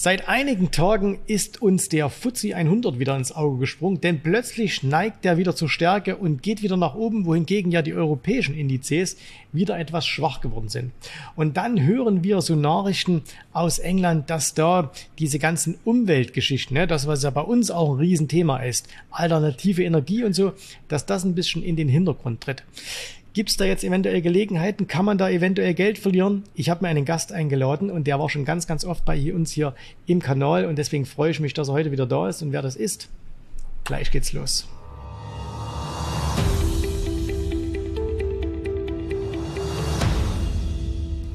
Seit einigen Tagen ist uns der FTSE 100 wieder ins Auge gesprungen, denn plötzlich neigt der wieder zur Stärke und geht wieder nach oben, wohingegen ja die europäischen Indizes wieder etwas schwach geworden sind. Und dann hören wir so Nachrichten aus England, dass da diese ganzen Umweltgeschichten, ne, das was ja bei uns auch ein Riesenthema ist, alternative Energie und so, dass das ein bisschen in den Hintergrund tritt. Gibt es da jetzt eventuell Gelegenheiten? Kann man da eventuell Geld verlieren? Ich habe mir einen Gast eingeladen und der war schon ganz, ganz oft bei uns hier im Kanal und deswegen freue ich mich, dass er heute wieder da ist und wer das ist. Gleich geht's los.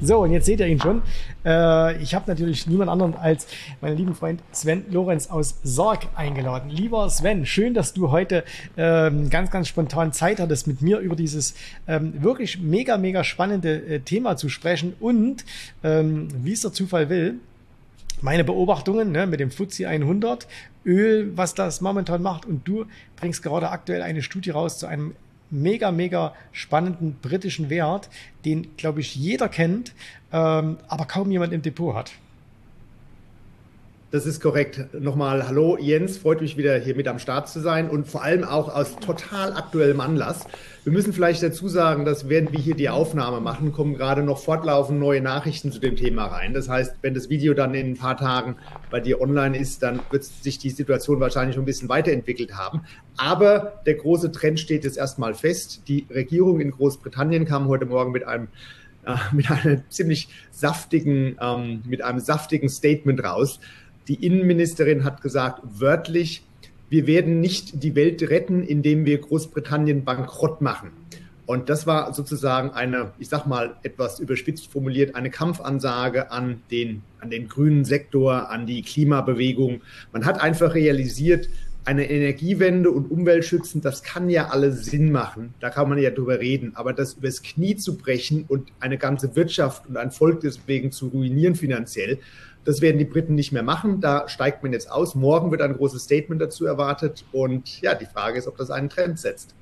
So, und jetzt seht ihr ihn schon. Äh, ich habe natürlich niemand anderen als meinen lieben Freund Sven Lorenz aus Sorg eingeladen. Lieber Sven, schön, dass du heute ähm, ganz, ganz spontan Zeit hattest, mit mir über dieses ähm, wirklich mega, mega spannende äh, Thema zu sprechen. Und ähm, wie es der Zufall will, meine Beobachtungen ne, mit dem FTSE 100, Öl, was das momentan macht. Und du bringst gerade aktuell eine Studie raus zu einem mega, mega spannenden britischen Wert, den, glaube ich, jeder kennt, ähm, aber kaum jemand im Depot hat. Das ist korrekt. Nochmal Hallo Jens, freut mich wieder hier mit am Start zu sein und vor allem auch aus total aktuellem Anlass. Wir müssen vielleicht dazu sagen, dass während wir hier die Aufnahme machen, kommen gerade noch fortlaufend neue Nachrichten zu dem Thema rein. Das heißt, wenn das Video dann in ein paar Tagen bei dir online ist, dann wird sich die Situation wahrscheinlich schon ein bisschen weiterentwickelt haben. Aber der große Trend steht jetzt erstmal fest. Die Regierung in Großbritannien kam heute Morgen mit einem äh, mit einem ziemlich saftigen, ähm, mit einem saftigen Statement raus die Innenministerin hat gesagt, wörtlich, wir werden nicht die Welt retten, indem wir Großbritannien bankrott machen. Und das war sozusagen eine, ich sag mal etwas überspitzt formuliert, eine Kampfansage an den, an den grünen Sektor, an die Klimabewegung. Man hat einfach realisiert, eine Energiewende und Umweltschützen, das kann ja alles Sinn machen. Da kann man ja drüber reden. Aber das übers Knie zu brechen und eine ganze Wirtschaft und ein Volk deswegen zu ruinieren finanziell, das werden die Briten nicht mehr machen. Da steigt man jetzt aus. Morgen wird ein großes Statement dazu erwartet. Und ja, die Frage ist, ob das einen Trend setzt.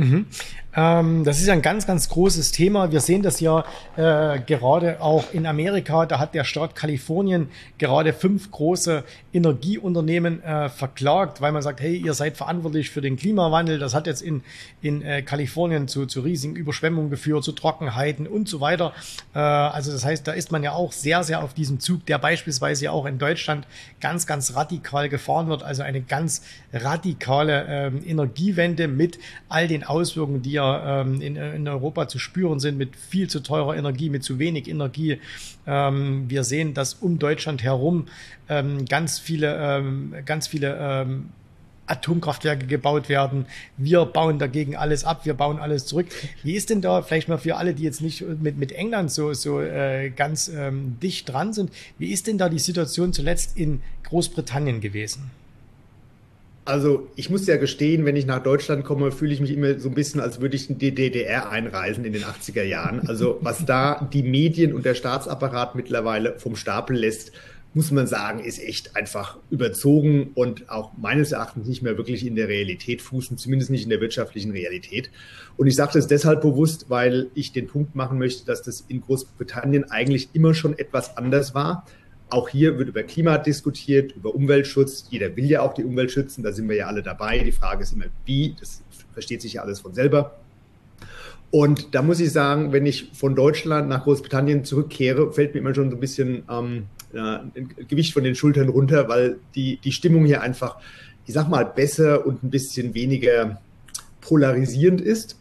Mhm. Ähm, das ist ein ganz, ganz großes Thema. Wir sehen das ja äh, gerade auch in Amerika. Da hat der Staat Kalifornien gerade fünf große Energieunternehmen äh, verklagt, weil man sagt, hey, ihr seid verantwortlich für den Klimawandel. Das hat jetzt in, in äh, Kalifornien zu, zu riesigen Überschwemmungen geführt, zu Trockenheiten und so weiter. Äh, also das heißt, da ist man ja auch sehr, sehr auf diesem Zug, der beispielsweise ja auch in Deutschland ganz, ganz radikal gefahren wird. Also eine ganz radikale ähm, Energiewende mit all den Auswirkungen, die ja ähm, in, in Europa zu spüren sind, mit viel zu teurer Energie, mit zu wenig Energie. Ähm, wir sehen, dass um Deutschland herum ähm, ganz viele, ähm, ganz viele ähm, Atomkraftwerke gebaut werden. Wir bauen dagegen alles ab, wir bauen alles zurück. Wie ist denn da, vielleicht mal für alle, die jetzt nicht mit, mit England so, so äh, ganz ähm, dicht dran sind, wie ist denn da die Situation zuletzt in Großbritannien gewesen? Also ich muss ja gestehen, wenn ich nach Deutschland komme, fühle ich mich immer so ein bisschen, als würde ich in die DDR einreisen in den 80er Jahren. Also was da die Medien und der Staatsapparat mittlerweile vom Stapel lässt, muss man sagen, ist echt einfach überzogen und auch meines Erachtens nicht mehr wirklich in der Realität fußen, zumindest nicht in der wirtschaftlichen Realität. Und ich sage das deshalb bewusst, weil ich den Punkt machen möchte, dass das in Großbritannien eigentlich immer schon etwas anders war. Auch hier wird über Klima diskutiert, über Umweltschutz. Jeder will ja auch die Umwelt schützen, da sind wir ja alle dabei. Die Frage ist immer, wie, das versteht sich ja alles von selber. Und da muss ich sagen, wenn ich von Deutschland nach Großbritannien zurückkehre, fällt mir immer schon so ein bisschen ähm, äh, Gewicht von den Schultern runter, weil die, die Stimmung hier einfach, ich sag mal, besser und ein bisschen weniger polarisierend ist.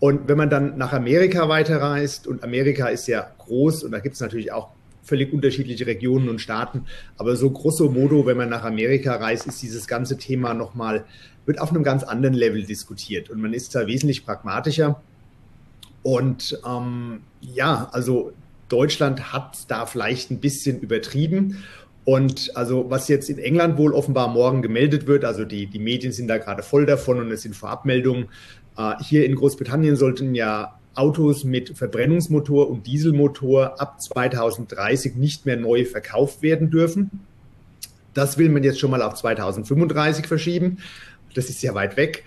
Und wenn man dann nach Amerika weiterreist, und Amerika ist ja groß und da gibt es natürlich auch völlig unterschiedliche Regionen und Staaten. Aber so grosso modo, wenn man nach Amerika reist, ist dieses ganze Thema nochmal, wird auf einem ganz anderen Level diskutiert. Und man ist da wesentlich pragmatischer. Und ähm, ja, also Deutschland hat da vielleicht ein bisschen übertrieben. Und also was jetzt in England wohl offenbar morgen gemeldet wird, also die, die Medien sind da gerade voll davon und es sind Vorabmeldungen. Äh, hier in Großbritannien sollten ja Autos mit Verbrennungsmotor und Dieselmotor ab 2030 nicht mehr neu verkauft werden dürfen. Das will man jetzt schon mal auf 2035 verschieben. Das ist ja weit weg.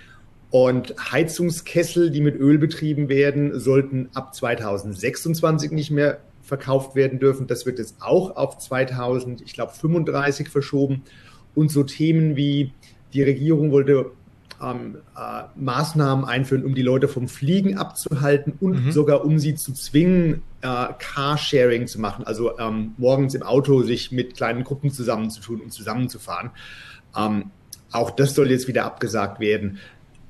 Und Heizungskessel, die mit Öl betrieben werden, sollten ab 2026 nicht mehr verkauft werden dürfen. Das wird jetzt auch auf 2000, ich glaube 35 verschoben. Und so Themen wie die Regierung wollte ähm, äh, Maßnahmen einführen, um die Leute vom Fliegen abzuhalten und mhm. sogar um sie zu zwingen, äh, Carsharing zu machen, also ähm, morgens im Auto sich mit kleinen Gruppen zusammenzutun und zusammenzufahren. Ähm, auch das soll jetzt wieder abgesagt werden.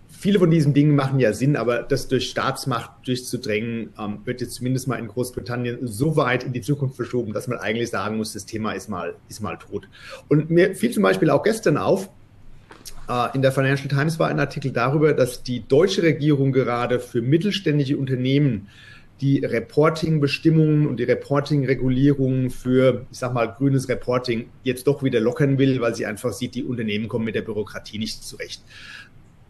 Viele von diesen Dingen machen ja Sinn, aber das durch Staatsmacht durchzudrängen, ähm, wird jetzt zumindest mal in Großbritannien so weit in die Zukunft verschoben, dass man eigentlich sagen muss, das Thema ist mal, ist mal tot. Und mir fiel zum Beispiel auch gestern auf, in der Financial Times war ein Artikel darüber, dass die deutsche Regierung gerade für mittelständische Unternehmen die Reporting-Bestimmungen und die Reporting-Regulierungen für, ich sag mal, grünes Reporting jetzt doch wieder lockern will, weil sie einfach sieht, die Unternehmen kommen mit der Bürokratie nicht zurecht.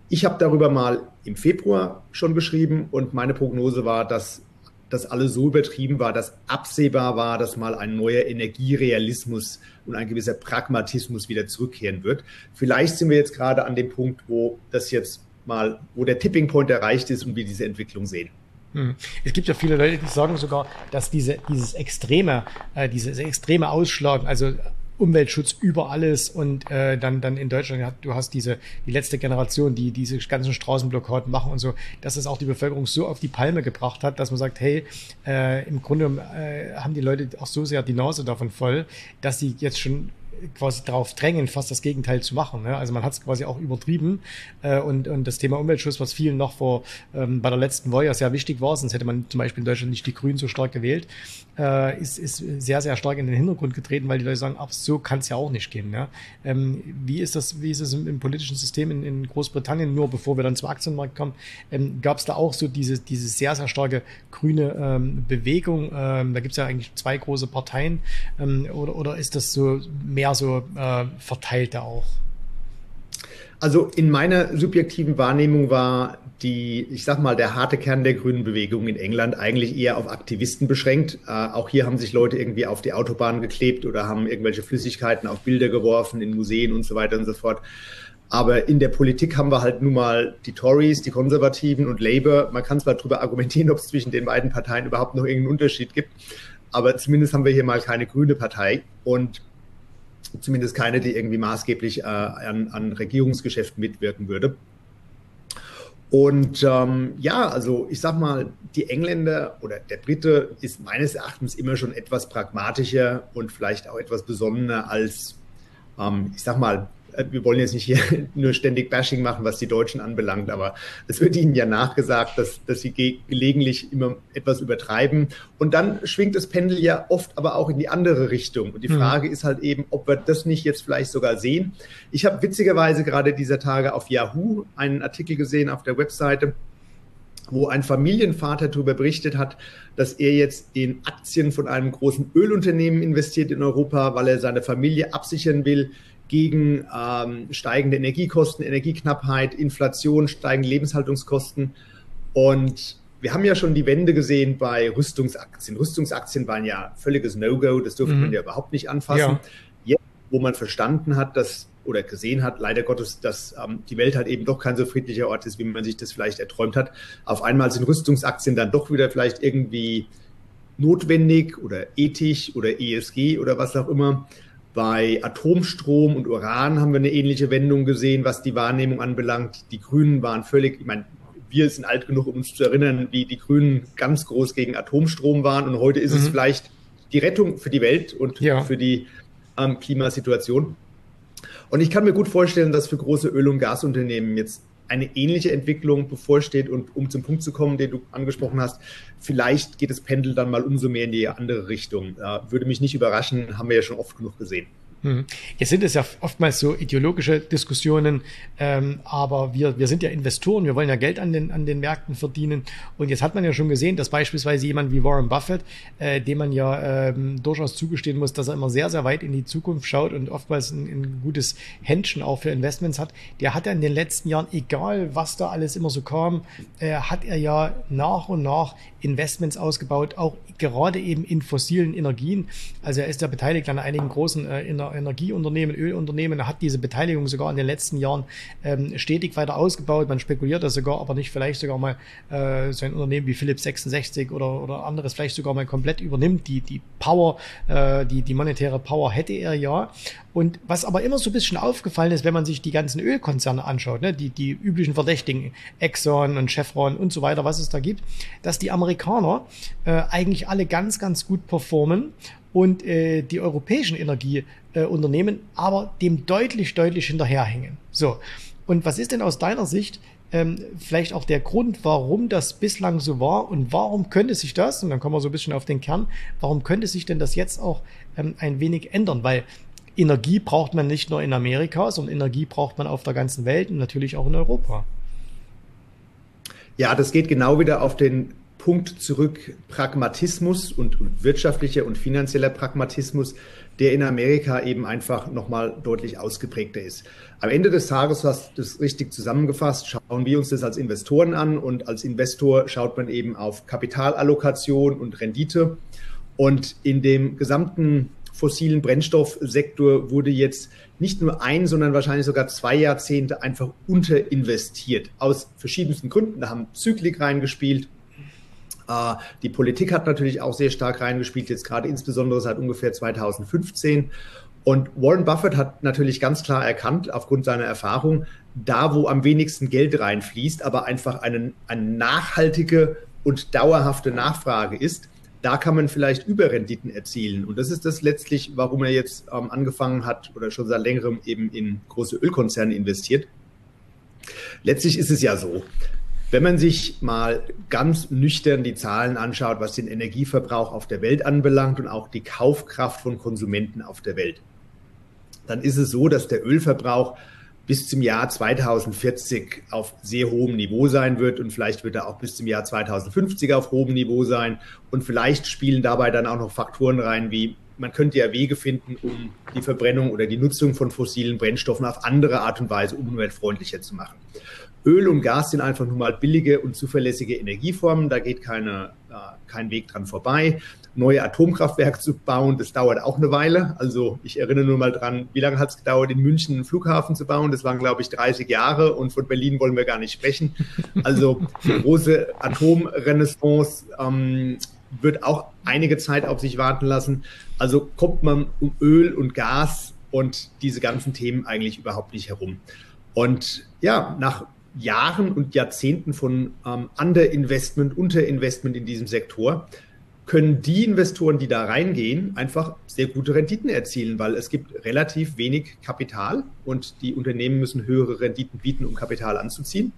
Ich habe darüber mal im Februar schon geschrieben und meine Prognose war, dass das alles so übertrieben war, dass absehbar war, dass mal ein neuer Energierealismus und ein gewisser Pragmatismus wieder zurückkehren wird. Vielleicht sind wir jetzt gerade an dem Punkt, wo das jetzt mal, wo der Tipping Point erreicht ist und wir diese Entwicklung sehen. Hm. Es gibt ja viele Leute, die sagen sogar, dass diese, dieses extreme, äh, dieses extreme Ausschlagen, also Umweltschutz über alles und äh, dann dann in Deutschland du hast diese die letzte Generation, die diese ganzen Straßenblockaden machen und so, dass es auch die Bevölkerung so auf die Palme gebracht hat, dass man sagt, hey, äh, im Grunde äh, haben die Leute auch so sehr die Nase davon voll, dass sie jetzt schon quasi darauf drängen, fast das Gegenteil zu machen. Ne? Also man hat es quasi auch übertrieben äh, und, und das Thema Umweltschutz, was vielen noch vor ähm, bei der letzten Wahl ja sehr wichtig war, sonst hätte man zum Beispiel in Deutschland nicht die Grünen so stark gewählt, äh, ist, ist sehr, sehr stark in den Hintergrund getreten, weil die Leute sagen, ach, so kann es ja auch nicht gehen. Ja? Ähm, wie ist das, wie ist es im, im politischen System in, in, Großbritannien, nur bevor wir dann zum Aktienmarkt kommen, ähm, gab es da auch so diese, diese sehr, sehr starke grüne ähm, Bewegung? Ähm, da gibt es ja eigentlich zwei große Parteien ähm, oder, oder ist das so mehr so äh, verteilt da auch? Also in meiner subjektiven Wahrnehmung war die, ich sag mal, der harte Kern der grünen Bewegung in England eigentlich eher auf Aktivisten beschränkt. Äh, auch hier haben sich Leute irgendwie auf die Autobahn geklebt oder haben irgendwelche Flüssigkeiten auf Bilder geworfen in Museen und so weiter und so fort. Aber in der Politik haben wir halt nun mal die Tories, die Konservativen und Labour. Man kann zwar darüber argumentieren, ob es zwischen den beiden Parteien überhaupt noch irgendeinen Unterschied gibt, aber zumindest haben wir hier mal keine grüne Partei und zumindest keine, die irgendwie maßgeblich äh, an, an Regierungsgeschäften mitwirken würde. Und ähm, ja, also ich sag mal, die Engländer oder der Brite ist meines Erachtens immer schon etwas pragmatischer und vielleicht auch etwas besonnener als, ähm, ich sag mal, wir wollen jetzt nicht hier nur ständig Bashing machen, was die Deutschen anbelangt, aber es wird ihnen ja nachgesagt, dass, dass sie ge gelegentlich immer etwas übertreiben. Und dann schwingt das Pendel ja oft aber auch in die andere Richtung. Und die mhm. Frage mhm. ist halt eben, ob wir das nicht jetzt vielleicht sogar sehen. Ich habe witzigerweise gerade dieser Tage auf Yahoo einen Artikel gesehen auf der Webseite, wo ein Familienvater darüber berichtet hat, dass er jetzt in Aktien von einem großen Ölunternehmen investiert in Europa, weil er seine Familie absichern will gegen ähm, steigende Energiekosten, Energieknappheit, Inflation, steigende Lebenshaltungskosten. Und wir haben ja schon die Wende gesehen bei Rüstungsaktien. Rüstungsaktien waren ja völliges No-Go, das durfte mhm. man ja überhaupt nicht anfassen. Ja. Jetzt, wo man verstanden hat, dass oder gesehen hat, leider Gottes, dass ähm, die Welt halt eben doch kein so friedlicher Ort ist, wie man sich das vielleicht erträumt hat. Auf einmal sind Rüstungsaktien dann doch wieder vielleicht irgendwie notwendig oder ethisch oder ESG oder was auch immer. Bei Atomstrom und Uran haben wir eine ähnliche Wendung gesehen, was die Wahrnehmung anbelangt. Die Grünen waren völlig, ich meine, wir sind alt genug, um uns zu erinnern, wie die Grünen ganz groß gegen Atomstrom waren. Und heute ist mhm. es vielleicht die Rettung für die Welt und ja. für die ähm, Klimasituation. Und ich kann mir gut vorstellen, dass für große Öl- und Gasunternehmen jetzt eine ähnliche Entwicklung bevorsteht und um zum Punkt zu kommen, den du angesprochen hast, vielleicht geht das Pendel dann mal umso mehr in die andere Richtung. Würde mich nicht überraschen, haben wir ja schon oft genug gesehen. Mhm. Jetzt sind es ja oftmals so ideologische Diskussionen, ähm, aber wir, wir sind ja Investoren, wir wollen ja Geld an den, an den Märkten verdienen. Und jetzt hat man ja schon gesehen, dass beispielsweise jemand wie Warren Buffett, äh, dem man ja ähm, durchaus zugestehen muss, dass er immer sehr, sehr weit in die Zukunft schaut und oftmals ein, ein gutes Händchen auch für Investments hat, der hat ja in den letzten Jahren, egal was da alles immer so kam, äh, hat er ja nach und nach Investments ausgebaut, auch gerade eben in fossilen Energien. Also er ist ja beteiligt an einigen großen äh, Energieunternehmen, Ölunternehmen, hat diese Beteiligung sogar in den letzten Jahren ähm, stetig weiter ausgebaut. Man spekuliert da sogar, aber nicht vielleicht sogar mal äh, so ein Unternehmen wie Philips 66 oder, oder anderes vielleicht sogar mal komplett übernimmt. Die, die Power, äh, die, die monetäre Power hätte er ja. Und was aber immer so ein bisschen aufgefallen ist, wenn man sich die ganzen Ölkonzerne anschaut, ne, die, die üblichen Verdächtigen, Exxon und Chevron und so weiter, was es da gibt, dass die Amerikaner äh, eigentlich alle ganz, ganz gut performen und äh, die europäischen Energieunternehmen aber dem deutlich, deutlich hinterherhängen. So. Und was ist denn aus deiner Sicht ähm, vielleicht auch der Grund, warum das bislang so war und warum könnte sich das, und dann kommen wir so ein bisschen auf den Kern, warum könnte sich denn das jetzt auch ähm, ein wenig ändern? Weil Energie braucht man nicht nur in Amerika, sondern Energie braucht man auf der ganzen Welt und natürlich auch in Europa. Ja, das geht genau wieder auf den Punkt zurück, Pragmatismus und, und wirtschaftlicher und finanzieller Pragmatismus, der in Amerika eben einfach nochmal deutlich ausgeprägter ist. Am Ende des Tages, hast du das richtig zusammengefasst, schauen wir uns das als Investoren an und als Investor schaut man eben auf Kapitalallokation und Rendite. Und in dem gesamten fossilen Brennstoffsektor wurde jetzt nicht nur ein, sondern wahrscheinlich sogar zwei Jahrzehnte einfach unterinvestiert. Aus verschiedensten Gründen. Da haben Zyklik reingespielt, die Politik hat natürlich auch sehr stark reingespielt, jetzt gerade insbesondere seit ungefähr 2015. Und Warren Buffett hat natürlich ganz klar erkannt, aufgrund seiner Erfahrung, da wo am wenigsten Geld reinfließt, aber einfach eine, eine nachhaltige und dauerhafte Nachfrage ist, da kann man vielleicht Überrenditen erzielen. Und das ist das letztlich, warum er jetzt ähm, angefangen hat oder schon seit längerem eben in große Ölkonzerne investiert. Letztlich ist es ja so, wenn man sich mal ganz nüchtern die Zahlen anschaut, was den Energieverbrauch auf der Welt anbelangt und auch die Kaufkraft von Konsumenten auf der Welt, dann ist es so, dass der Ölverbrauch bis zum Jahr 2040 auf sehr hohem Niveau sein wird und vielleicht wird er auch bis zum Jahr 2050 auf hohem Niveau sein und vielleicht spielen dabei dann auch noch Faktoren rein wie man könnte ja Wege finden, um die Verbrennung oder die Nutzung von fossilen Brennstoffen auf andere Art und Weise umweltfreundlicher zu machen. Öl und Gas sind einfach nun mal billige und zuverlässige Energieformen. Da geht keine, äh, kein Weg dran vorbei. Neue Atomkraftwerke zu bauen, das dauert auch eine Weile. Also ich erinnere nur mal dran, wie lange hat es gedauert, in München einen Flughafen zu bauen? Das waren, glaube ich, 30 Jahre und von Berlin wollen wir gar nicht sprechen. Also die große Atomrenaissance ähm, wird auch einige Zeit auf sich warten lassen. Also kommt man um Öl und Gas und diese ganzen Themen eigentlich überhaupt nicht herum. Und ja, nach Jahren und Jahrzehnten von ähm, Underinvestment, Unterinvestment in diesem Sektor, können die Investoren, die da reingehen, einfach sehr gute Renditen erzielen, weil es gibt relativ wenig Kapital und die Unternehmen müssen höhere Renditen bieten, um Kapital anzuziehen.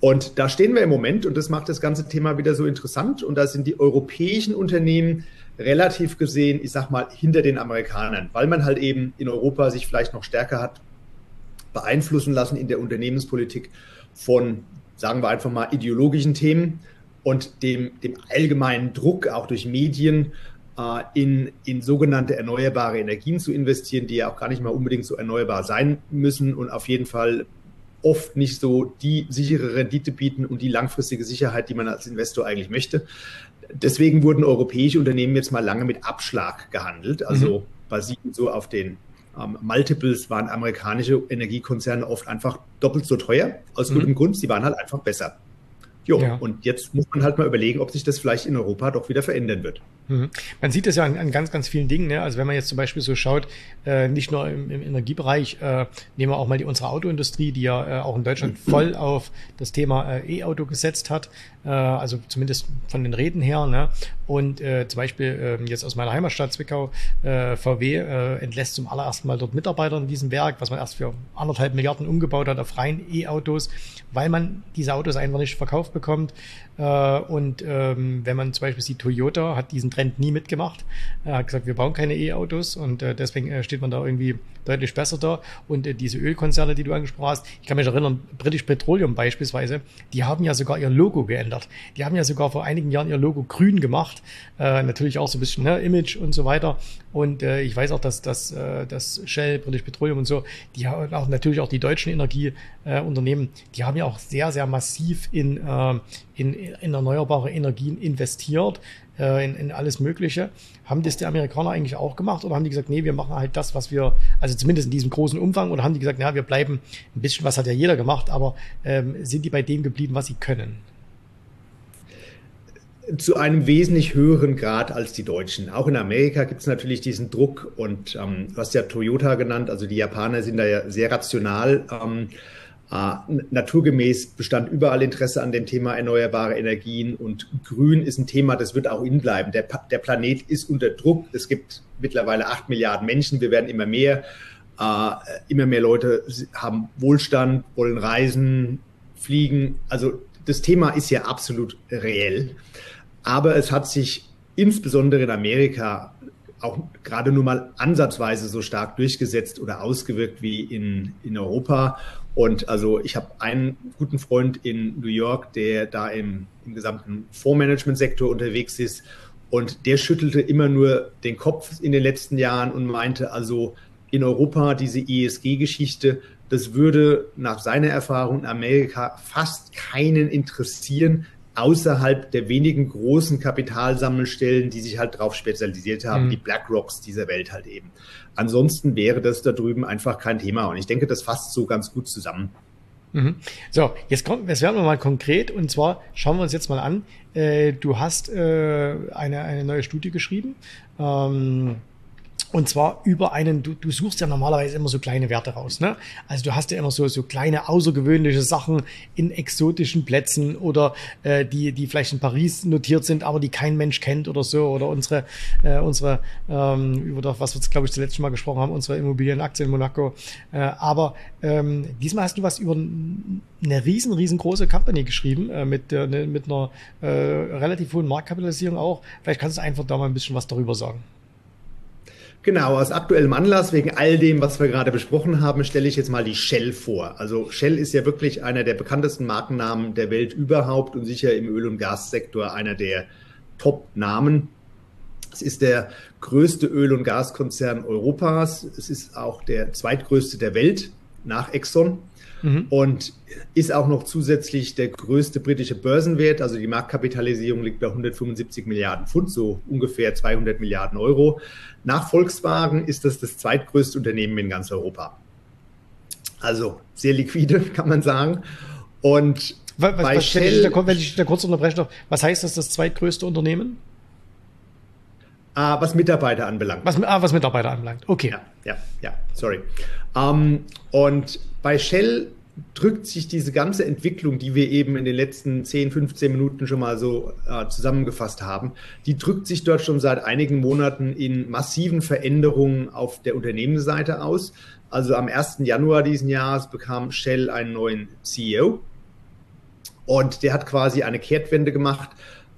Und da stehen wir im Moment und das macht das ganze Thema wieder so interessant. Und da sind die europäischen Unternehmen relativ gesehen, ich sag mal, hinter den Amerikanern, weil man halt eben in Europa sich vielleicht noch stärker hat beeinflussen lassen in der Unternehmenspolitik von, sagen wir einfach mal, ideologischen Themen und dem, dem allgemeinen Druck, auch durch Medien, äh, in, in sogenannte erneuerbare Energien zu investieren, die ja auch gar nicht mal unbedingt so erneuerbar sein müssen und auf jeden Fall oft nicht so die sichere Rendite bieten und die langfristige Sicherheit, die man als Investor eigentlich möchte. Deswegen wurden europäische Unternehmen jetzt mal lange mit Abschlag gehandelt, also mhm. basierend so auf den ähm, Multiples waren amerikanische Energiekonzerne oft einfach doppelt so teuer. Aus mhm. gutem Grund, sie waren halt einfach besser. Jo, ja. und jetzt muss man halt mal überlegen, ob sich das vielleicht in Europa doch wieder verändern wird. Mhm. Man sieht das ja an, an, ganz, ganz vielen Dingen. Ne? Also wenn man jetzt zum Beispiel so schaut, äh, nicht nur im, im Energiebereich, äh, nehmen wir auch mal die, unsere Autoindustrie, die ja äh, auch in Deutschland voll auf das Thema äh, E-Auto gesetzt hat, äh, also zumindest von den Reden her. Ne? Und äh, zum Beispiel äh, jetzt aus meiner Heimatstadt Zwickau, VW entlässt zum allerersten Mal dort Mitarbeiter in diesem Werk, was man erst für anderthalb Milliarden umgebaut hat auf rein E-Autos, weil man diese Autos einfach nicht verkauft bekommt. Und ähm, wenn man zum Beispiel sieht, Toyota hat diesen Trend nie mitgemacht. Er hat gesagt, wir bauen keine E-Autos und äh, deswegen äh, steht man da irgendwie deutlich besser da. Und äh, diese Ölkonzerne, die du angesprochen hast, ich kann mich erinnern, British Petroleum beispielsweise, die haben ja sogar ihr Logo geändert. Die haben ja sogar vor einigen Jahren ihr Logo grün gemacht. Äh, natürlich auch so ein bisschen ne, Image und so weiter. Und äh, ich weiß auch, dass, dass, äh, dass Shell, British Petroleum und so, die haben auch natürlich auch die deutschen Energieunternehmen, die haben ja auch sehr, sehr massiv in, in, in erneuerbare Energien investiert in, in alles Mögliche. Haben das die Amerikaner eigentlich auch gemacht oder haben die gesagt, nee, wir machen halt das, was wir, also zumindest in diesem großen Umfang, oder haben die gesagt, ja, wir bleiben ein bisschen, was hat ja jeder gemacht, aber ähm, sind die bei dem geblieben, was sie können? zu einem wesentlich höheren Grad als die Deutschen. Auch in Amerika gibt es natürlich diesen Druck und ähm, du hast ja Toyota genannt, also die Japaner sind da ja sehr rational. Ähm, äh, naturgemäß bestand überall Interesse an dem Thema erneuerbare Energien und Grün ist ein Thema, das wird auch innen bleiben. Der, der Planet ist unter Druck. Es gibt mittlerweile acht Milliarden Menschen, wir werden immer mehr. Äh, immer mehr Leute haben Wohlstand, wollen reisen, fliegen. Also das Thema ist ja absolut reell. Aber es hat sich insbesondere in Amerika auch gerade nur mal ansatzweise so stark durchgesetzt oder ausgewirkt wie in, in Europa. Und also ich habe einen guten Freund in New York, der da im, im gesamten Fondsmanagement-Sektor unterwegs ist. Und der schüttelte immer nur den Kopf in den letzten Jahren und meinte, also in Europa diese ESG-Geschichte, das würde nach seiner Erfahrung in Amerika fast keinen interessieren, außerhalb der wenigen großen Kapitalsammelstellen, die sich halt darauf spezialisiert haben, mhm. die BlackRocks dieser Welt halt eben. Ansonsten wäre das da drüben einfach kein Thema. Und ich denke, das fasst so ganz gut zusammen. Mhm. So, jetzt kommt, jetzt werden wir mal konkret und zwar schauen wir uns jetzt mal an. Äh, du hast äh, eine, eine neue Studie geschrieben. Ähm, und zwar über einen, du, du suchst ja normalerweise immer so kleine Werte raus. Ne? Also du hast ja immer so, so kleine außergewöhnliche Sachen in exotischen Plätzen oder äh, die, die vielleicht in Paris notiert sind, aber die kein Mensch kennt oder so. Oder unsere, äh, unsere ähm, über das, was wir glaube ich zuletzt schon mal gesprochen haben, unsere Immobilienaktie in Monaco. Äh, aber ähm, diesmal hast du was über eine riesen, riesengroße Company geschrieben, äh, mit, äh, mit einer äh, relativ hohen Marktkapitalisierung auch. Vielleicht kannst du einfach da mal ein bisschen was darüber sagen. Genau, aus aktuellem Anlass, wegen all dem, was wir gerade besprochen haben, stelle ich jetzt mal die Shell vor. Also Shell ist ja wirklich einer der bekanntesten Markennamen der Welt überhaupt und sicher im Öl- und Gassektor einer der Top-Namen. Es ist der größte Öl- und Gaskonzern Europas. Es ist auch der zweitgrößte der Welt nach Exxon mhm. und ist auch noch zusätzlich der größte britische Börsenwert. Also die Marktkapitalisierung liegt bei 175 Milliarden Pfund, so ungefähr 200 Milliarden Euro. Nach Volkswagen ist das das zweitgrößte Unternehmen in ganz Europa. Also sehr liquide, kann man sagen. Und was, bei was, Shell, wenn, ich da, wenn ich da kurz unterbrechen darf, was heißt das, das zweitgrößte Unternehmen? Ah, was Mitarbeiter anbelangt. Was, ah, was Mitarbeiter anbelangt, okay. Ja, ja, ja, sorry. Um, und bei Shell drückt sich diese ganze Entwicklung, die wir eben in den letzten 10, 15 Minuten schon mal so äh, zusammengefasst haben, die drückt sich dort schon seit einigen Monaten in massiven Veränderungen auf der Unternehmensseite aus. Also am 1. Januar diesen Jahres bekam Shell einen neuen CEO und der hat quasi eine Kehrtwende gemacht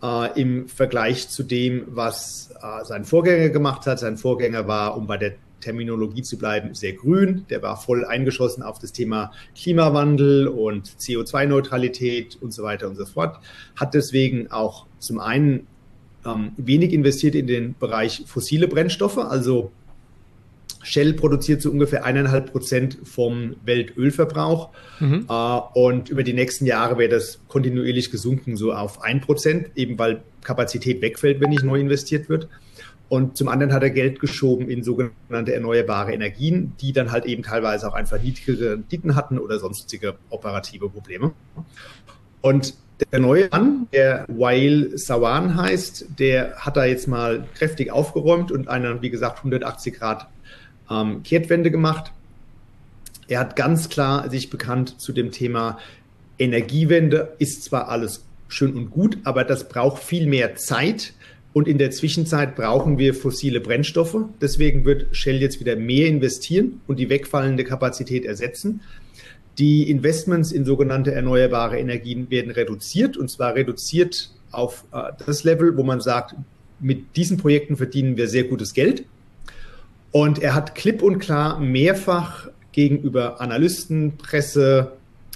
äh, im Vergleich zu dem, was äh, sein Vorgänger gemacht hat. Sein Vorgänger war, um bei der Terminologie zu bleiben, sehr grün. Der war voll eingeschossen auf das Thema Klimawandel und CO2-Neutralität und so weiter und so fort. Hat deswegen auch zum einen ähm, wenig investiert in den Bereich fossile Brennstoffe, also Shell produziert so ungefähr eineinhalb Prozent vom Weltölverbrauch. Mhm. Äh, und über die nächsten Jahre wäre das kontinuierlich gesunken, so auf ein Prozent, eben weil Kapazität wegfällt, wenn nicht neu investiert wird. Und zum anderen hat er Geld geschoben in sogenannte erneuerbare Energien, die dann halt eben teilweise auch einfach niedrigere Renditen hatten oder sonstige operative Probleme. Und der neue Mann, der Wael Sawan heißt, der hat da jetzt mal kräftig aufgeräumt und eine, wie gesagt, 180 Grad ähm, Kehrtwende gemacht. Er hat ganz klar sich bekannt zu dem Thema Energiewende ist zwar alles schön und gut, aber das braucht viel mehr Zeit. Und in der Zwischenzeit brauchen wir fossile Brennstoffe. Deswegen wird Shell jetzt wieder mehr investieren und die wegfallende Kapazität ersetzen. Die Investments in sogenannte erneuerbare Energien werden reduziert und zwar reduziert auf äh, das Level, wo man sagt, mit diesen Projekten verdienen wir sehr gutes Geld. Und er hat klipp und klar mehrfach gegenüber Analysten, Presse,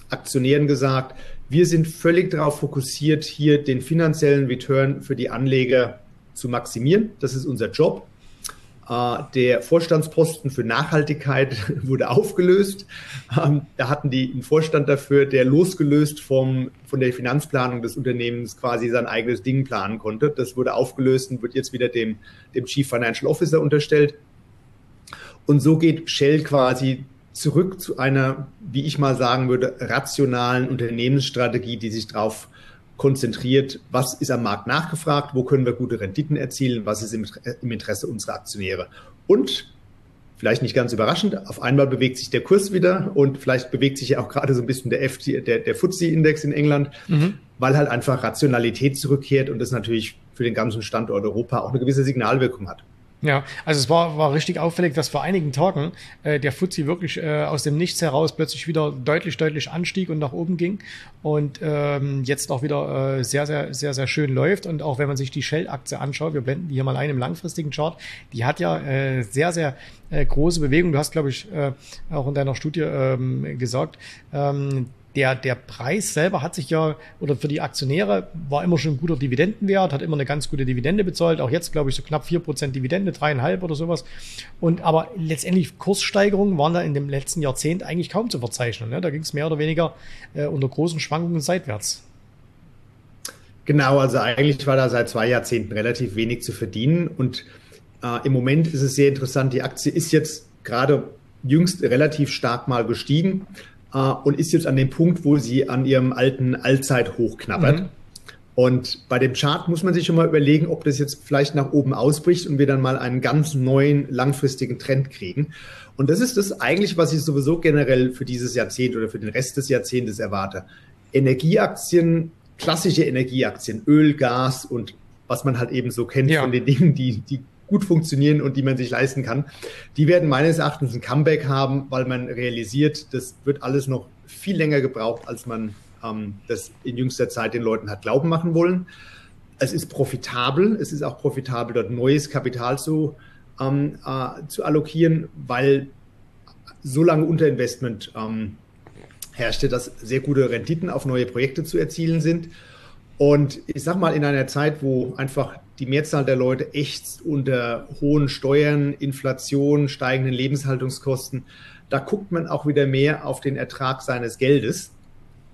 Aktionären gesagt, wir sind völlig darauf fokussiert, hier den finanziellen Return für die Anleger zu maximieren. Das ist unser Job. Äh, der Vorstandsposten für Nachhaltigkeit wurde aufgelöst. Ähm, da hatten die einen Vorstand dafür, der losgelöst vom, von der Finanzplanung des Unternehmens quasi sein eigenes Ding planen konnte. Das wurde aufgelöst und wird jetzt wieder dem, dem Chief Financial Officer unterstellt. Und so geht Shell quasi zurück zu einer, wie ich mal sagen würde, rationalen Unternehmensstrategie, die sich darauf konzentriert, was ist am Markt nachgefragt, wo können wir gute Renditen erzielen, was ist im, Interesse unserer Aktionäre. Und vielleicht nicht ganz überraschend, auf einmal bewegt sich der Kurs wieder und vielleicht bewegt sich ja auch gerade so ein bisschen der, FT, der, der FTSE-Index in England, mhm. weil halt einfach Rationalität zurückkehrt und das natürlich für den ganzen Standort Europa auch eine gewisse Signalwirkung hat. Ja, also es war, war richtig auffällig, dass vor einigen Tagen äh, der Fuzzi wirklich äh, aus dem Nichts heraus plötzlich wieder deutlich, deutlich anstieg und nach oben ging und ähm, jetzt auch wieder äh, sehr, sehr, sehr, sehr schön läuft. Und auch wenn man sich die Shell-Aktie anschaut, wir blenden die hier mal ein im langfristigen Chart, die hat ja äh, sehr, sehr äh, große Bewegung. Du hast, glaube ich, äh, auch in deiner Studie ähm, gesagt, ähm, der, der Preis selber hat sich ja, oder für die Aktionäre war immer schon ein guter Dividendenwert, hat immer eine ganz gute Dividende bezahlt, auch jetzt glaube ich so knapp vier Prozent Dividende, dreieinhalb oder sowas. Und aber letztendlich Kurssteigerungen waren da in dem letzten Jahrzehnt eigentlich kaum zu verzeichnen. Ne? Da ging es mehr oder weniger äh, unter großen Schwankungen seitwärts. Genau, also eigentlich war da seit zwei Jahrzehnten relativ wenig zu verdienen. Und äh, im Moment ist es sehr interessant, die Aktie ist jetzt gerade jüngst relativ stark mal gestiegen äh, und ist jetzt an dem Punkt, wo sie an ihrem alten Allzeithoch knabbert. Mhm. Und bei dem Chart muss man sich schon mal überlegen, ob das jetzt vielleicht nach oben ausbricht und wir dann mal einen ganz neuen langfristigen Trend kriegen. Und das ist das eigentlich, was ich sowieso generell für dieses Jahrzehnt oder für den Rest des Jahrzehntes erwarte. Energieaktien, klassische Energieaktien, Öl, Gas und was man halt eben so kennt ja. von den Dingen, die, die gut funktionieren und die man sich leisten kann. Die werden meines Erachtens ein Comeback haben, weil man realisiert, das wird alles noch viel länger gebraucht, als man ähm, das in jüngster Zeit den Leuten hat glauben machen wollen. Es ist profitabel, es ist auch profitabel, dort neues Kapital zu, ähm, äh, zu allokieren, weil so lange Unterinvestment ähm, herrschte, dass sehr gute Renditen auf neue Projekte zu erzielen sind. Und ich sag mal, in einer Zeit, wo einfach die Mehrzahl der Leute echt unter hohen Steuern, Inflation, steigenden Lebenshaltungskosten, da guckt man auch wieder mehr auf den Ertrag seines Geldes.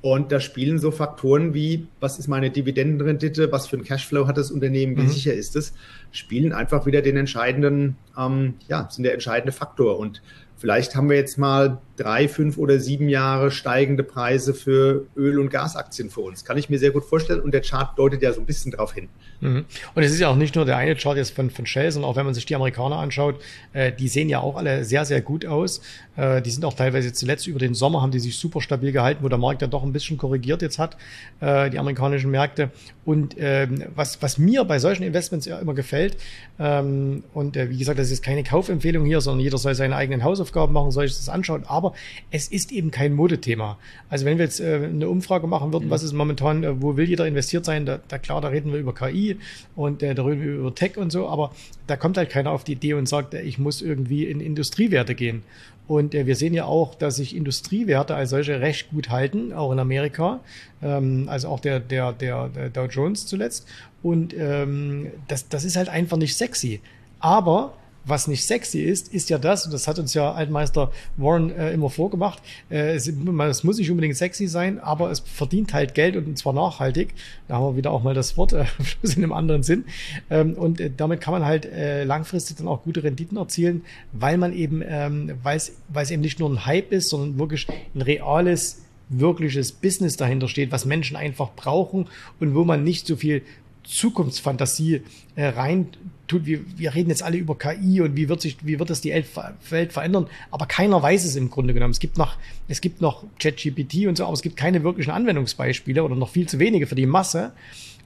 Und da spielen so Faktoren wie, was ist meine Dividendenrendite, was für ein Cashflow hat das Unternehmen, wie mhm. sicher ist es, spielen einfach wieder den entscheidenden, ähm, ja, sind der entscheidende Faktor. Und vielleicht haben wir jetzt mal drei, fünf oder sieben Jahre steigende Preise für Öl- und Gasaktien für uns. Kann ich mir sehr gut vorstellen. Und der Chart deutet ja so ein bisschen darauf hin. Mhm. Und es ist ja auch nicht nur der eine Chart jetzt von, von Shell, sondern auch wenn man sich die Amerikaner anschaut, äh, die sehen ja auch alle sehr, sehr gut aus. Äh, die sind auch teilweise zuletzt über den Sommer haben die sich super stabil gehalten, wo der Markt ja doch ein bisschen korrigiert jetzt hat, äh, die amerikanischen Märkte. Und ähm, was, was mir bei solchen Investments ja immer gefällt, ähm, und äh, wie gesagt, das ist keine Kaufempfehlung hier, sondern jeder soll seine eigenen Hausaufgaben machen, soll sich das anschauen. Aber aber es ist eben kein Modethema. Also wenn wir jetzt äh, eine Umfrage machen würden, mhm. was ist momentan, äh, wo will jeder investiert sein, da, da, klar, da reden wir über KI und äh, da reden wir über Tech und so, aber da kommt halt keiner auf die Idee und sagt, äh, ich muss irgendwie in Industriewerte gehen. Und äh, wir sehen ja auch, dass sich Industriewerte als solche recht gut halten, auch in Amerika, ähm, also auch der, der, der, der Dow Jones zuletzt. Und ähm, das, das ist halt einfach nicht sexy. Aber was nicht sexy ist, ist ja das, und das hat uns ja Altmeister Warren äh, immer vorgemacht, äh, es, es, muss nicht unbedingt sexy sein, aber es verdient halt Geld und zwar nachhaltig. Da haben wir wieder auch mal das Wort äh, in einem anderen Sinn. Ähm, und äh, damit kann man halt äh, langfristig dann auch gute Renditen erzielen, weil man eben, ähm, weil es eben nicht nur ein Hype ist, sondern wirklich ein reales wirkliches Business dahinter steht, was Menschen einfach brauchen und wo man nicht so viel Zukunftsfantasie äh, rein tut. Wir, wir reden jetzt alle über KI und wie wird sich, wie wird das die Welt verändern, aber keiner weiß es im Grunde genommen. Es gibt noch, es gibt noch ChatGPT und so, aber es gibt keine wirklichen Anwendungsbeispiele oder noch viel zu wenige für die Masse.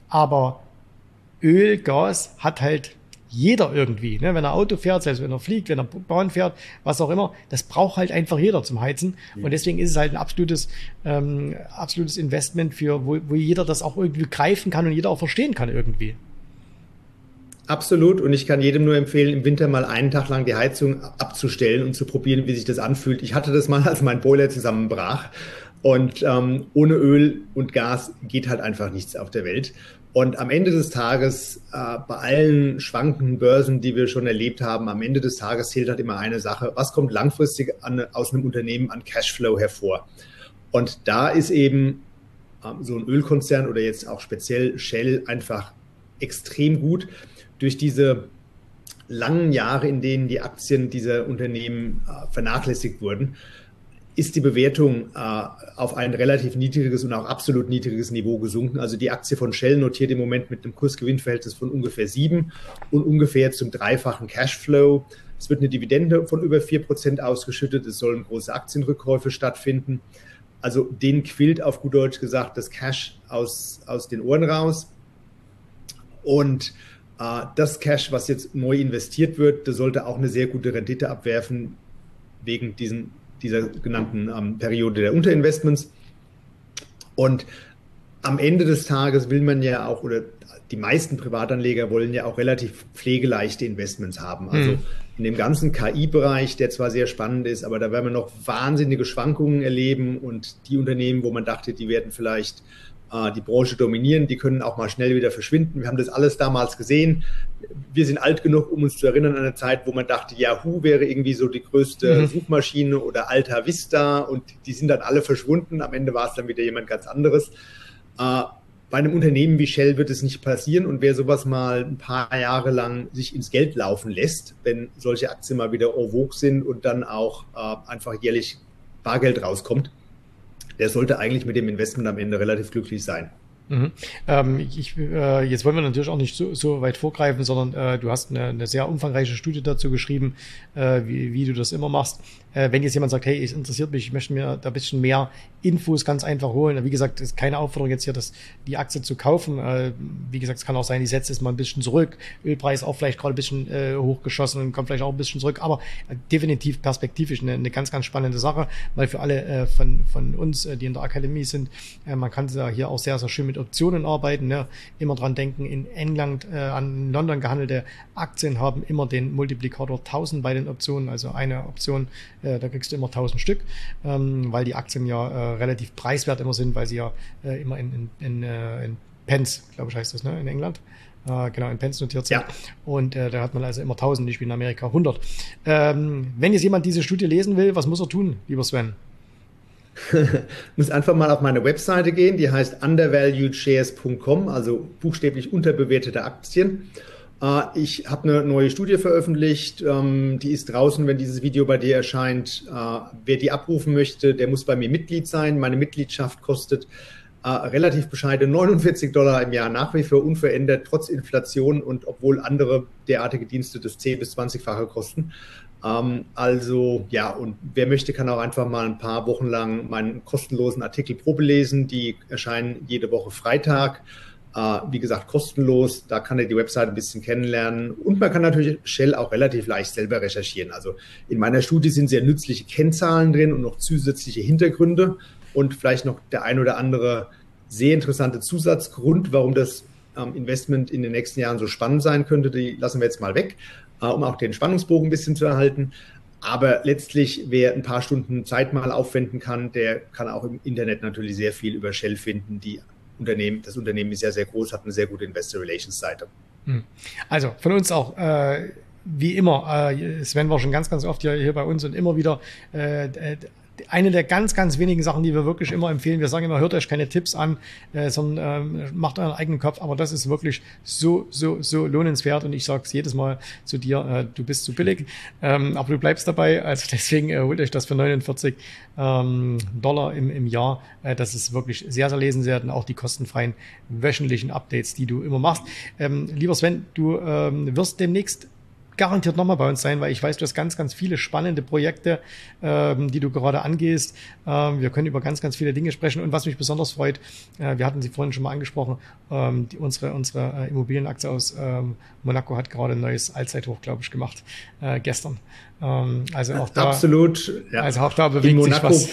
Aber Öl, Gas hat halt jeder irgendwie. Ne? Wenn er Auto fährt, selbst wenn er fliegt, wenn er Bahn fährt, was auch immer, das braucht halt einfach jeder zum Heizen. Mhm. Und deswegen ist es halt ein absolutes, ähm, absolutes Investment für, wo, wo jeder das auch irgendwie greifen kann und jeder auch verstehen kann irgendwie. Absolut. Und ich kann jedem nur empfehlen, im Winter mal einen Tag lang die Heizung abzustellen und zu probieren, wie sich das anfühlt. Ich hatte das mal, als mein Boiler zusammenbrach. Und ähm, ohne Öl und Gas geht halt einfach nichts auf der Welt. Und am Ende des Tages, äh, bei allen schwankenden Börsen, die wir schon erlebt haben, am Ende des Tages zählt halt immer eine Sache. Was kommt langfristig an, aus einem Unternehmen an Cashflow hervor? Und da ist eben ähm, so ein Ölkonzern oder jetzt auch speziell Shell einfach extrem gut durch diese langen Jahre, in denen die Aktien dieser Unternehmen äh, vernachlässigt wurden, ist die Bewertung äh, auf ein relativ niedriges und auch absolut niedriges Niveau gesunken. Also die Aktie von Shell notiert im Moment mit einem Kursgewinnverhältnis von ungefähr sieben und ungefähr zum dreifachen Cashflow. Es wird eine Dividende von über vier Prozent ausgeschüttet. Es sollen große Aktienrückkäufe stattfinden. Also denen quillt auf gut Deutsch gesagt das Cash aus, aus den Ohren raus. Und äh, das Cash, was jetzt neu investiert wird, das sollte auch eine sehr gute Rendite abwerfen wegen diesen dieser genannten ähm, Periode der Unterinvestments. Und am Ende des Tages will man ja auch, oder die meisten Privatanleger wollen ja auch relativ pflegeleichte Investments haben. Also mhm. in dem ganzen KI-Bereich, der zwar sehr spannend ist, aber da werden wir noch wahnsinnige Schwankungen erleben und die Unternehmen, wo man dachte, die werden vielleicht äh, die Branche dominieren, die können auch mal schnell wieder verschwinden. Wir haben das alles damals gesehen. Wir sind alt genug, um uns zu erinnern an eine Zeit, wo man dachte, Yahoo wäre irgendwie so die größte mhm. Suchmaschine oder Alta Vista und die sind dann alle verschwunden. Am Ende war es dann wieder jemand ganz anderes. Äh, bei einem Unternehmen wie Shell wird es nicht passieren und wer sowas mal ein paar Jahre lang sich ins Geld laufen lässt, wenn solche Aktien mal wieder en vogue sind und dann auch äh, einfach jährlich Bargeld rauskommt, der sollte eigentlich mit dem Investment am Ende relativ glücklich sein. Mhm. Ähm, ich, äh, jetzt wollen wir natürlich auch nicht so, so weit vorgreifen, sondern äh, du hast eine, eine, sehr umfangreiche Studie dazu geschrieben, äh, wie, wie, du das immer machst. Äh, wenn jetzt jemand sagt, hey, es interessiert mich, ich möchte mir da ein bisschen mehr Infos ganz einfach holen. Wie gesagt, es ist keine Aufforderung jetzt hier, das, die Aktie zu kaufen. Äh, wie gesagt, es kann auch sein, die setzt jetzt mal ein bisschen zurück. Ölpreis auch vielleicht gerade ein bisschen äh, hochgeschossen und kommt vielleicht auch ein bisschen zurück. Aber definitiv perspektivisch eine, eine ganz, ganz spannende Sache, weil für alle von, von uns, die in der Akademie sind, man kann da hier auch sehr, sehr schön mit Optionen arbeiten. Ne? Immer dran denken, in England, äh, an London gehandelte Aktien haben immer den Multiplikator 1000 bei den Optionen. Also eine Option, äh, da kriegst du immer 1000 Stück, ähm, weil die Aktien ja äh, relativ preiswert immer sind, weil sie ja äh, immer in, in, in, äh, in Pence, glaube ich, heißt das, ne? in England. Uh, genau, in Pence notiert sind. Ja. Und äh, da hat man also immer 1000, nicht wie in Amerika 100. Ähm, wenn jetzt jemand diese Studie lesen will, was muss er tun, lieber Sven? muss einfach mal auf meine Webseite gehen, die heißt undervaluedshares.com, also buchstäblich unterbewertete Aktien. Äh, ich habe eine neue Studie veröffentlicht, ähm, die ist draußen, wenn dieses Video bei dir erscheint. Äh, wer die abrufen möchte, der muss bei mir Mitglied sein. Meine Mitgliedschaft kostet äh, relativ bescheiden 49 Dollar im Jahr, nach wie vor unverändert, trotz Inflation und obwohl andere derartige Dienste das 10- bis 20-fache kosten. Ähm, also ja, und wer möchte, kann auch einfach mal ein paar Wochen lang meinen kostenlosen Artikel Probe lesen. Die erscheinen jede Woche Freitag. Äh, wie gesagt, kostenlos. Da kann er die Website ein bisschen kennenlernen. Und man kann natürlich Shell auch relativ leicht selber recherchieren. Also in meiner Studie sind sehr nützliche Kennzahlen drin und noch zusätzliche Hintergründe und vielleicht noch der ein oder andere sehr interessante Zusatzgrund, warum das ähm, Investment in den nächsten Jahren so spannend sein könnte. Die lassen wir jetzt mal weg. Äh, um auch den Spannungsbogen ein bisschen zu erhalten. Aber letztlich, wer ein paar Stunden Zeit mal aufwenden kann, der kann auch im Internet natürlich sehr viel über Shell finden. Die Unternehmen, das Unternehmen ist ja sehr groß, hat eine sehr gute Investor Relations Seite. Hm. Also von uns auch. Äh wie immer, äh, Sven war schon ganz, ganz oft hier, bei uns und immer wieder äh, eine der ganz, ganz wenigen Sachen, die wir wirklich immer empfehlen. Wir sagen immer, hört euch keine Tipps an, äh, sondern ähm, macht euren eigenen Kopf. Aber das ist wirklich so, so, so lohnenswert. Und ich sage es jedes Mal zu dir, äh, du bist zu billig, ähm, aber du bleibst dabei. Also deswegen äh, holt euch das für 49 ähm, Dollar im, im Jahr. Äh, das ist wirklich sehr, sehr lesenswert und auch die kostenfreien wöchentlichen Updates, die du immer machst. Ähm, lieber Sven, du ähm, wirst demnächst garantiert nochmal bei uns sein, weil ich weiß, du hast ganz, ganz viele spannende Projekte, ähm, die du gerade angehst. Ähm, wir können über ganz, ganz viele Dinge sprechen. Und was mich besonders freut, äh, wir hatten sie vorhin schon mal angesprochen, ähm, die, unsere, unsere äh, Immobilienaktie aus ähm, Monaco hat gerade ein neues Allzeithoch, glaube ich, gemacht, äh, gestern. Ähm, also auch da, Absolut. Ja. Also auch da bewegt sich was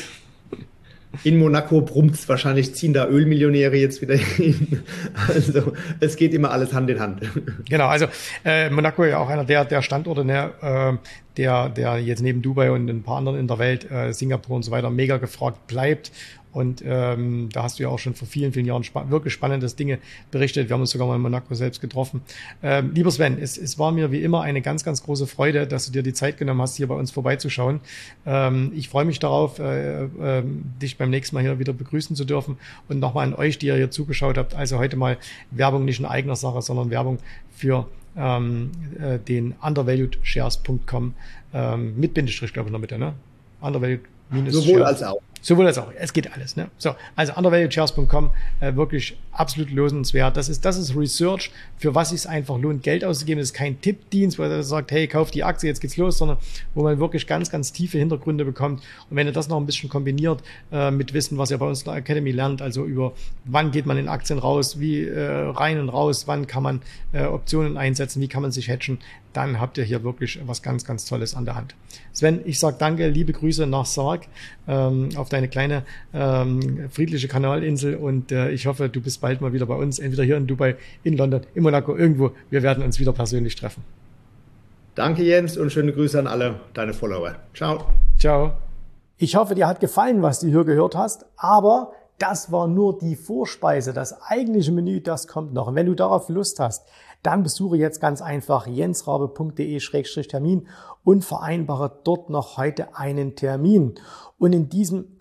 in Monaco brummt wahrscheinlich ziehen da Ölmillionäre jetzt wieder hin. Also es geht immer alles Hand in Hand. Genau, also äh, Monaco ja auch einer der, der Standorte, ne, äh, der, der jetzt neben Dubai und ein paar anderen in der Welt, äh, Singapur und so weiter, mega gefragt bleibt. Und ähm, da hast du ja auch schon vor vielen, vielen Jahren spa wirklich spannendes Dinge berichtet. Wir haben uns sogar mal in Monaco selbst getroffen. Ähm, lieber Sven, es, es war mir wie immer eine ganz, ganz große Freude, dass du dir die Zeit genommen hast, hier bei uns vorbeizuschauen. Ähm, ich freue mich darauf, äh, äh, dich beim nächsten Mal hier wieder begrüßen zu dürfen. Und nochmal an euch, die ihr hier zugeschaut habt. Also heute mal Werbung nicht in eigener Sache, sondern Werbung für ähm, äh, den undervaluedshares.com ähm, mit Bindestrich, glaube ich, noch mit, ne? Undervalued Sowohl als auch. Sowohl als auch. Es geht alles. Ne? So, also undervaluedchairs.com, äh, wirklich absolut lösenswert. Das ist, das ist Research, für was es einfach lohnt, Geld auszugeben. Das ist kein Tippdienst, wo er sagt, hey, kauf die Aktie, jetzt geht's los, sondern wo man wirklich ganz, ganz tiefe Hintergründe bekommt. Und wenn ihr das noch ein bisschen kombiniert äh, mit Wissen, was ihr bei uns in der Academy lernt, also über wann geht man in Aktien raus, wie äh, rein und raus, wann kann man äh, Optionen einsetzen, wie kann man sich hatchen, dann habt ihr hier wirklich was ganz, ganz Tolles an der Hand. Sven, ich sage danke, liebe Grüße nach Sarg ähm, auf deine kleine ähm, friedliche Kanalinsel und äh, ich hoffe, du bist bald mal wieder bei uns, entweder hier in Dubai, in London, in Monaco, irgendwo. Wir werden uns wieder persönlich treffen. Danke Jens und schöne Grüße an alle deine Follower. Ciao. Ciao. Ich hoffe, dir hat gefallen, was du hier gehört hast, aber das war nur die Vorspeise. Das eigentliche Menü, das kommt noch. Und wenn du darauf Lust hast, dann besuche jetzt ganz einfach jensrabe.de-termin und vereinbare dort noch heute einen Termin. Und in diesem